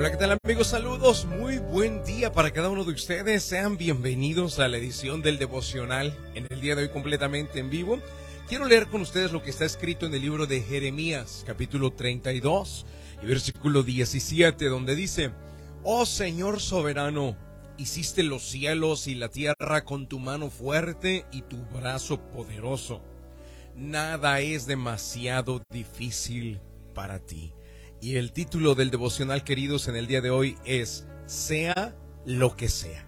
Hola, ¿qué tal amigos? Saludos, muy buen día para cada uno de ustedes. Sean bienvenidos a la edición del devocional en el día de hoy completamente en vivo. Quiero leer con ustedes lo que está escrito en el libro de Jeremías, capítulo 32 y versículo 17, donde dice, Oh Señor soberano, hiciste los cielos y la tierra con tu mano fuerte y tu brazo poderoso. Nada es demasiado difícil para ti. Y el título del devocional, queridos, en el día de hoy es Sea lo que sea.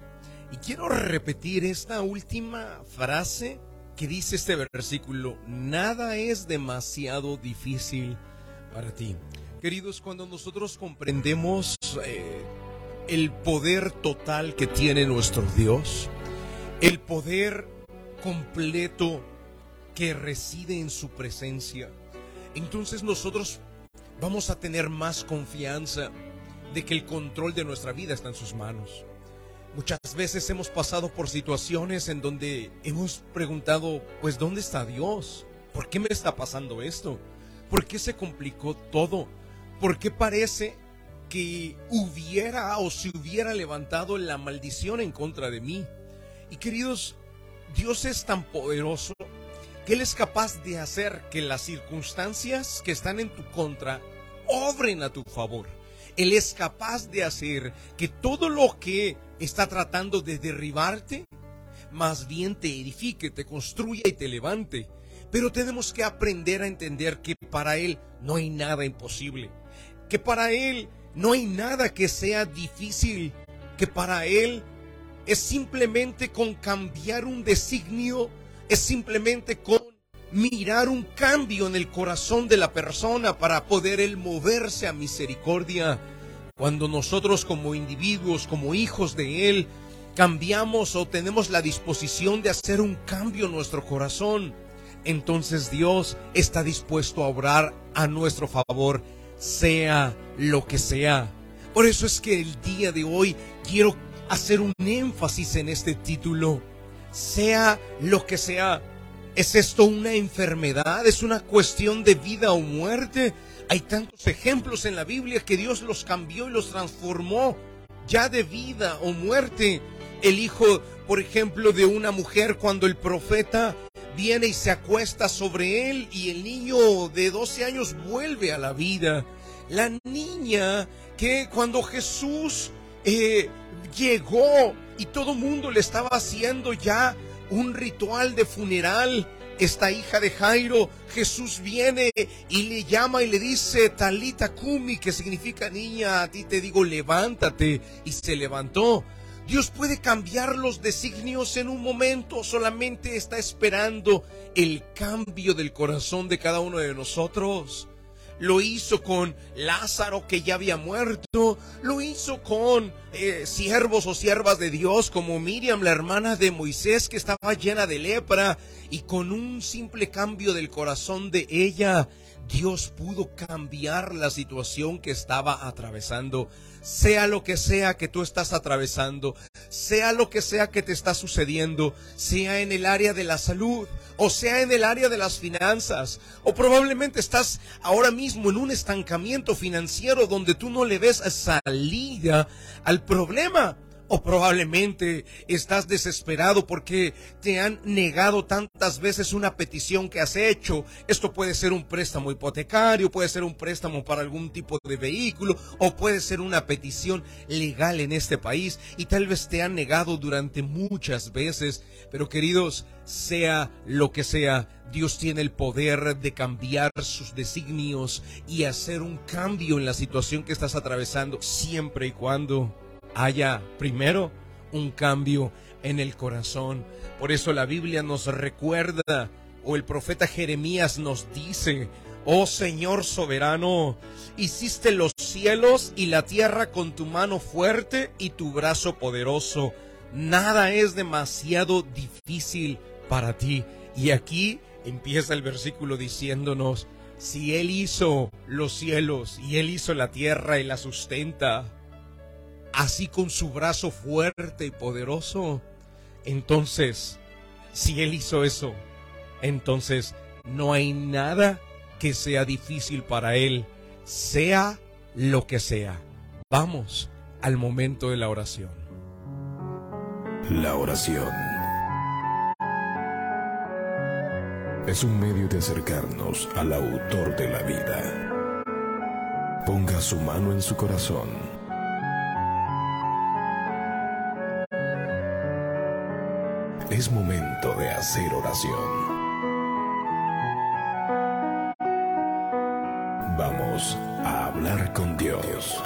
Y quiero repetir esta última frase que dice este versículo. Nada es demasiado difícil para ti. Queridos, cuando nosotros comprendemos eh, el poder total que tiene nuestro Dios, el poder completo que reside en su presencia, entonces nosotros vamos a tener más confianza de que el control de nuestra vida está en sus manos. Muchas veces hemos pasado por situaciones en donde hemos preguntado, pues ¿dónde está Dios? ¿Por qué me está pasando esto? ¿Por qué se complicó todo? ¿Por qué parece que hubiera o se hubiera levantado la maldición en contra de mí? Y queridos, Dios es tan poderoso que Él es capaz de hacer que las circunstancias que están en tu contra obren a tu favor. Él es capaz de hacer que todo lo que está tratando de derribarte, más bien te edifique, te construya y te levante. Pero tenemos que aprender a entender que para Él no hay nada imposible, que para Él no hay nada que sea difícil, que para Él es simplemente con cambiar un designio, es simplemente con mirar un cambio en el corazón de la persona para poder él moverse a misericordia. Cuando nosotros como individuos, como hijos de Él, cambiamos o tenemos la disposición de hacer un cambio en nuestro corazón, entonces Dios está dispuesto a obrar a nuestro favor, sea lo que sea. Por eso es que el día de hoy quiero hacer un énfasis en este título, sea lo que sea. ¿Es esto una enfermedad? ¿Es una cuestión de vida o muerte? Hay tantos ejemplos en la Biblia que Dios los cambió y los transformó ya de vida o muerte. El hijo, por ejemplo, de una mujer cuando el profeta viene y se acuesta sobre él y el niño de 12 años vuelve a la vida. La niña que cuando Jesús eh, llegó y todo mundo le estaba haciendo ya un ritual de funeral. Esta hija de Jairo, Jesús viene y le llama y le dice, Talita Kumi, que significa niña, a ti te digo, levántate. Y se levantó. Dios puede cambiar los designios en un momento, solamente está esperando el cambio del corazón de cada uno de nosotros lo hizo con Lázaro que ya había muerto, lo hizo con eh, siervos o siervas de Dios como Miriam, la hermana de Moisés que estaba llena de lepra y con un simple cambio del corazón de ella, Dios pudo cambiar la situación que estaba atravesando sea lo que sea que tú estás atravesando, sea lo que sea que te está sucediendo, sea en el área de la salud o sea en el área de las finanzas, o probablemente estás ahora mismo en un estancamiento financiero donde tú no le ves salida al problema. O probablemente estás desesperado porque te han negado tantas veces una petición que has hecho. Esto puede ser un préstamo hipotecario, puede ser un préstamo para algún tipo de vehículo o puede ser una petición legal en este país y tal vez te han negado durante muchas veces. Pero queridos, sea lo que sea, Dios tiene el poder de cambiar sus designios y hacer un cambio en la situación que estás atravesando siempre y cuando haya primero un cambio en el corazón. Por eso la Biblia nos recuerda, o el profeta Jeremías nos dice, oh Señor soberano, hiciste los cielos y la tierra con tu mano fuerte y tu brazo poderoso. Nada es demasiado difícil para ti. Y aquí empieza el versículo diciéndonos, si Él hizo los cielos y Él hizo la tierra y la sustenta, así con su brazo fuerte y poderoso. Entonces, si Él hizo eso, entonces no hay nada que sea difícil para Él, sea lo que sea. Vamos al momento de la oración. La oración es un medio de acercarnos al autor de la vida. Ponga su mano en su corazón. Es momento de hacer oración. Vamos a hablar con Dios.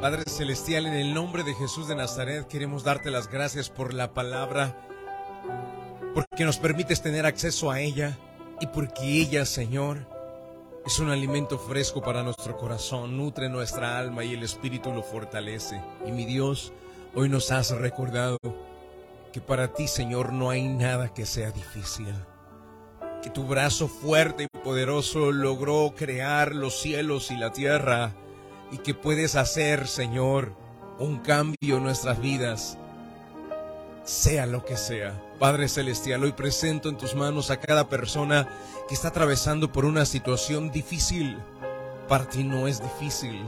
Padre Celestial, en el nombre de Jesús de Nazaret queremos darte las gracias por la palabra, porque nos permites tener acceso a ella y porque ella, Señor, es un alimento fresco para nuestro corazón, nutre nuestra alma y el Espíritu lo fortalece. Y mi Dios, hoy nos has recordado que para ti, Señor, no hay nada que sea difícil. Que tu brazo fuerte y poderoso logró crear los cielos y la tierra y que puedes hacer, Señor, un cambio en nuestras vidas, sea lo que sea. Padre Celestial, hoy presento en tus manos a cada persona que está atravesando por una situación difícil. Para ti no es difícil.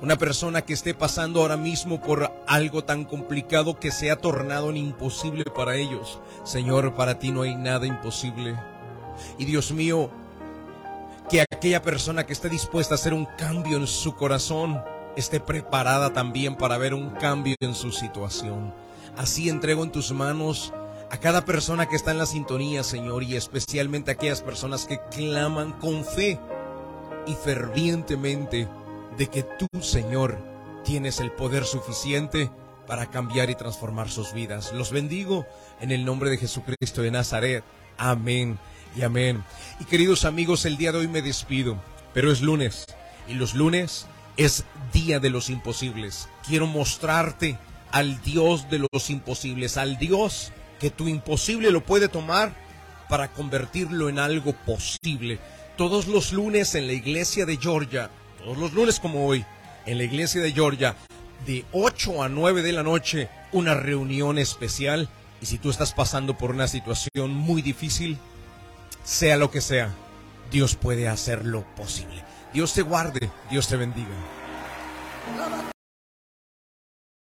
Una persona que esté pasando ahora mismo por algo tan complicado que se ha tornado en imposible para ellos. Señor, para ti no hay nada imposible. Y Dios mío, que aquella persona que esté dispuesta a hacer un cambio en su corazón esté preparada también para ver un cambio en su situación. Así entrego en tus manos a cada persona que está en la sintonía, Señor, y especialmente a aquellas personas que claman con fe y fervientemente de que tú, Señor, tienes el poder suficiente para cambiar y transformar sus vidas. Los bendigo en el nombre de Jesucristo de Nazaret. Amén y amén. Y queridos amigos, el día de hoy me despido, pero es lunes y los lunes es día de los imposibles. Quiero mostrarte al Dios de los imposibles, al Dios que tu imposible lo puede tomar para convertirlo en algo posible. Todos los lunes en la iglesia de Georgia, todos los lunes como hoy, en la iglesia de Georgia, de 8 a 9 de la noche, una reunión especial. Y si tú estás pasando por una situación muy difícil, sea lo que sea, Dios puede hacerlo posible. Dios te guarde, Dios te bendiga.